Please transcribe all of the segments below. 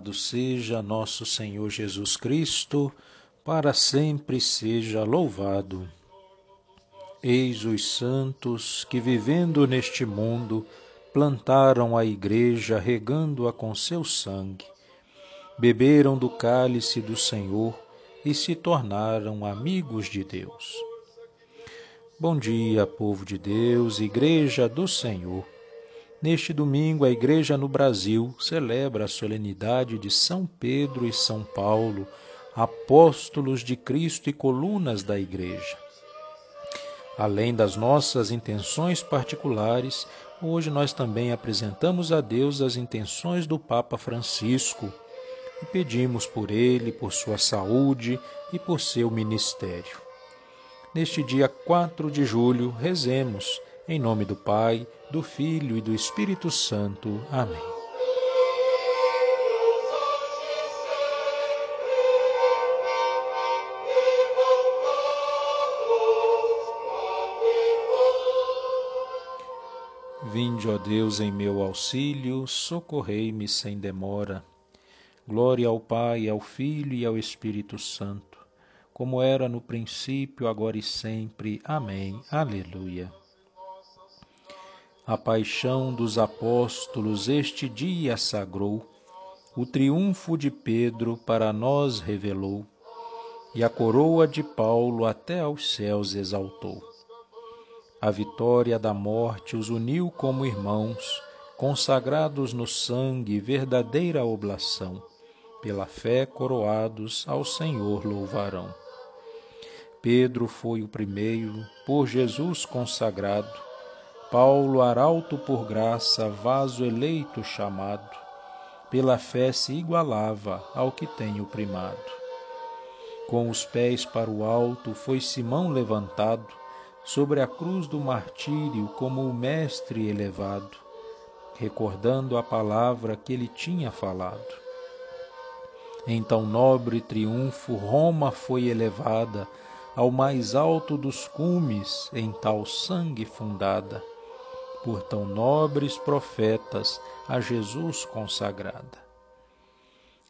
Louvado seja nosso Senhor Jesus Cristo, para sempre seja louvado. Eis os santos que, vivendo neste mundo, plantaram a Igreja, regando-a com seu sangue, beberam do cálice do Senhor e se tornaram amigos de Deus. Bom dia, povo de Deus, Igreja do Senhor. Neste domingo, a Igreja no Brasil celebra a solenidade de São Pedro e São Paulo, apóstolos de Cristo e colunas da Igreja. Além das nossas intenções particulares, hoje nós também apresentamos a Deus as intenções do Papa Francisco e pedimos por ele, por sua saúde e por seu ministério. Neste dia 4 de julho, rezemos em nome do Pai, do Filho e do Espírito Santo. Amém. Vinde, ó Deus, em meu auxílio, socorrei-me sem demora. Glória ao Pai, ao Filho e ao Espírito Santo, como era no princípio, agora e sempre. Amém. Aleluia a paixão dos apóstolos este dia sagrou, o triunfo de Pedro para nós revelou, e a coroa de Paulo até aos céus exaltou. A vitória da morte os uniu como irmãos, consagrados no sangue verdadeira oblação, pela fé coroados ao Senhor louvarão. Pedro foi o primeiro, por Jesus consagrado, Paulo, arauto por graça, vaso eleito chamado, pela fé se igualava ao que tem o primado. Com os pés para o alto foi Simão levantado, sobre a cruz do martírio como o Mestre elevado, recordando a palavra que ele tinha falado. Em tão nobre triunfo, Roma foi elevada ao mais alto dos cumes, em tal sangue fundada por tão nobres profetas a Jesus consagrada.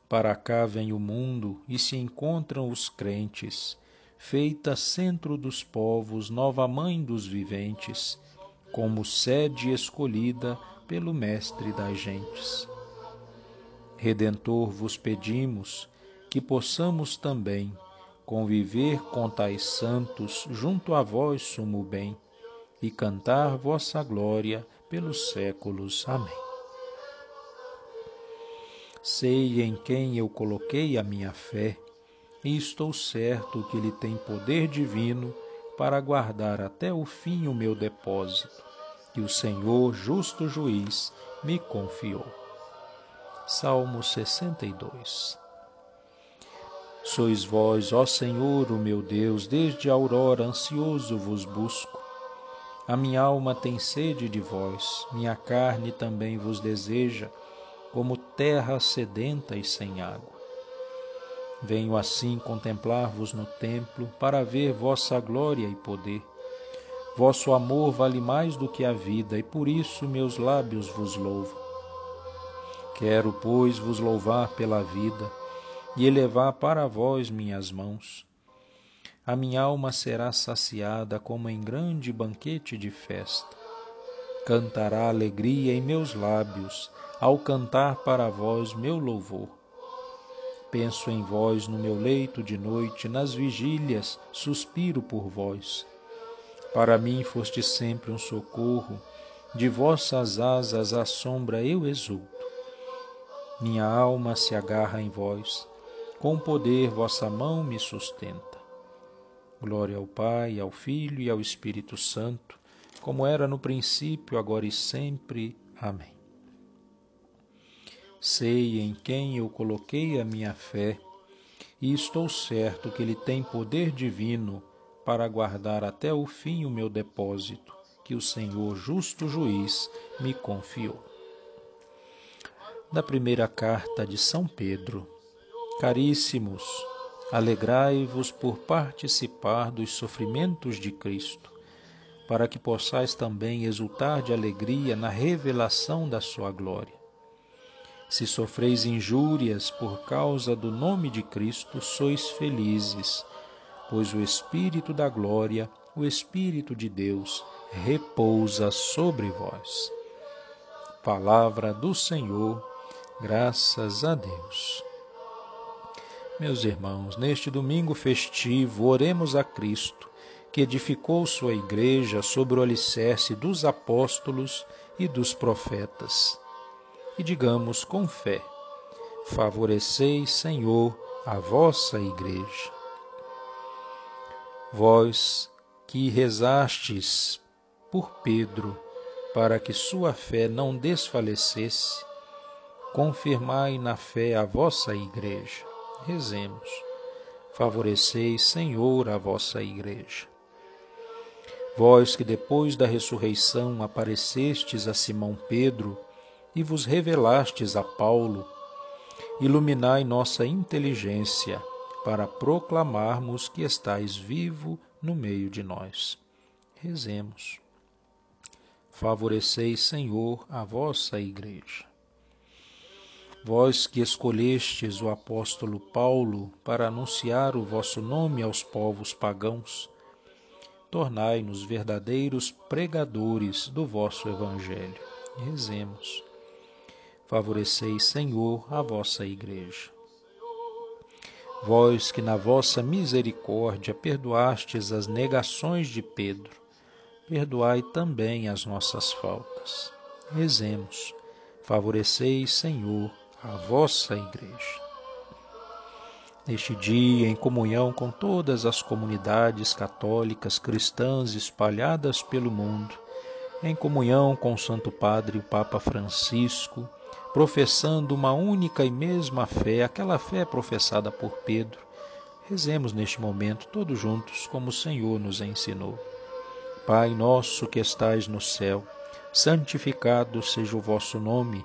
Para cá vem o mundo e se encontram os crentes, feita centro dos povos, nova mãe dos viventes, como sede escolhida pelo Mestre das gentes. Redentor, vos pedimos que possamos também conviver com tais santos junto a vós, sumo bem e cantar vossa glória pelos séculos. Amém. Sei em quem eu coloquei a minha fé, e estou certo que ele tem poder divino para guardar até o fim o meu depósito, que o Senhor, justo juiz, me confiou. Salmo 62 Sois vós, ó Senhor, o meu Deus, desde a aurora ansioso vos busco. A minha alma tem sede de vós, minha carne também vos deseja, como terra sedenta e sem água. Venho assim contemplar-vos no templo, para ver vossa glória e poder. Vosso amor vale mais do que a vida, e por isso meus lábios vos louvo. Quero, pois, vos louvar pela vida, e elevar para vós minhas mãos a minha alma será saciada como em grande banquete de festa. Cantará alegria em meus lábios, ao cantar para vós meu louvor. Penso em vós no meu leito de noite, nas vigílias, suspiro por vós. Para mim foste sempre um socorro, de vossas asas à sombra eu exulto. Minha alma se agarra em vós, com poder vossa mão me sustenta. Glória ao Pai, ao Filho e ao Espírito Santo, como era no princípio, agora e sempre. Amém. Sei em quem eu coloquei a minha fé, e estou certo que Ele tem poder divino para guardar até o fim o meu depósito, que o Senhor, justo juiz, me confiou. Da primeira carta de São Pedro. Caríssimos, Alegrai-vos por participar dos sofrimentos de Cristo, para que possais também exultar de alegria na revelação da sua glória. Se sofreis injúrias por causa do nome de Cristo, sois felizes, pois o Espírito da glória, o Espírito de Deus, repousa sobre vós. Palavra do Senhor, graças a Deus. Meus irmãos, neste domingo festivo, oremos a Cristo, que edificou sua igreja sobre o alicerce dos apóstolos e dos profetas e digamos com fé: Favoreceis, Senhor, a vossa igreja. Vós que rezastes por Pedro, para que sua fé não desfalecesse, confirmai na fé a vossa igreja. Rezemos. Favoreceis, Senhor, a vossa igreja. Vós que depois da ressurreição aparecestes a Simão Pedro, e vos revelastes a Paulo, iluminai nossa inteligência para proclamarmos que estais vivo no meio de nós. Rezemos. Favoreceis, Senhor, a vossa Igreja. Vós que escolhestes o apóstolo Paulo para anunciar o vosso nome aos povos pagãos, tornai-nos verdadeiros pregadores do vosso Evangelho. Rezemos favoreceis, Senhor, a vossa Igreja. Vós que na vossa misericórdia perdoastes as negações de Pedro, perdoai também as nossas faltas. Rezemos, favoreceis, Senhor, a vossa Igreja. Neste dia, em comunhão com todas as comunidades católicas cristãs espalhadas pelo mundo, em comunhão com o Santo Padre, o Papa Francisco, professando uma única e mesma fé, aquela fé professada por Pedro. Rezemos neste momento todos juntos, como o Senhor nos ensinou. Pai nosso que estais no céu, santificado seja o vosso nome.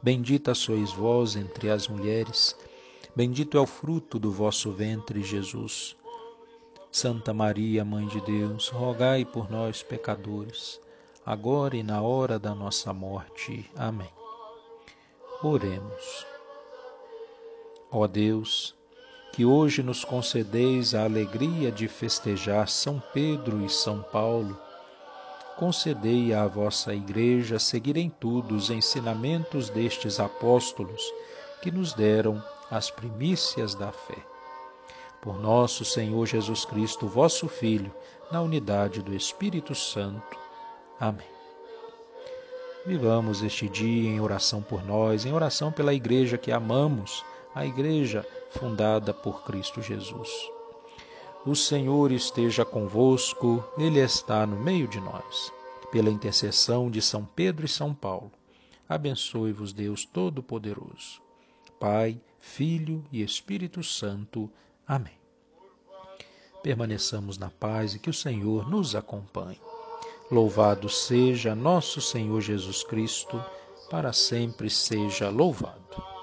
Bendita sois vós entre as mulheres, bendito é o fruto do vosso ventre, Jesus. Santa Maria, Mãe de Deus, rogai por nós, pecadores, agora e na hora da nossa morte. Amém. Oremos. Ó Deus, que hoje nos concedeis a alegria de festejar São Pedro e São Paulo, concedei à vossa Igreja seguir em tudo os ensinamentos destes apóstolos que nos deram as primícias da fé. Por nosso Senhor Jesus Cristo, vosso Filho, na unidade do Espírito Santo. Amém. Vivamos este dia em oração por nós, em oração pela igreja que amamos, a igreja fundada por Cristo Jesus. O Senhor esteja convosco, Ele está no meio de nós. Pela intercessão de São Pedro e São Paulo, abençoe-vos Deus Todo-Poderoso. Pai, Filho e Espírito Santo. Amém. Permaneçamos na paz e que o Senhor nos acompanhe. Louvado seja nosso Senhor Jesus Cristo, para sempre seja louvado.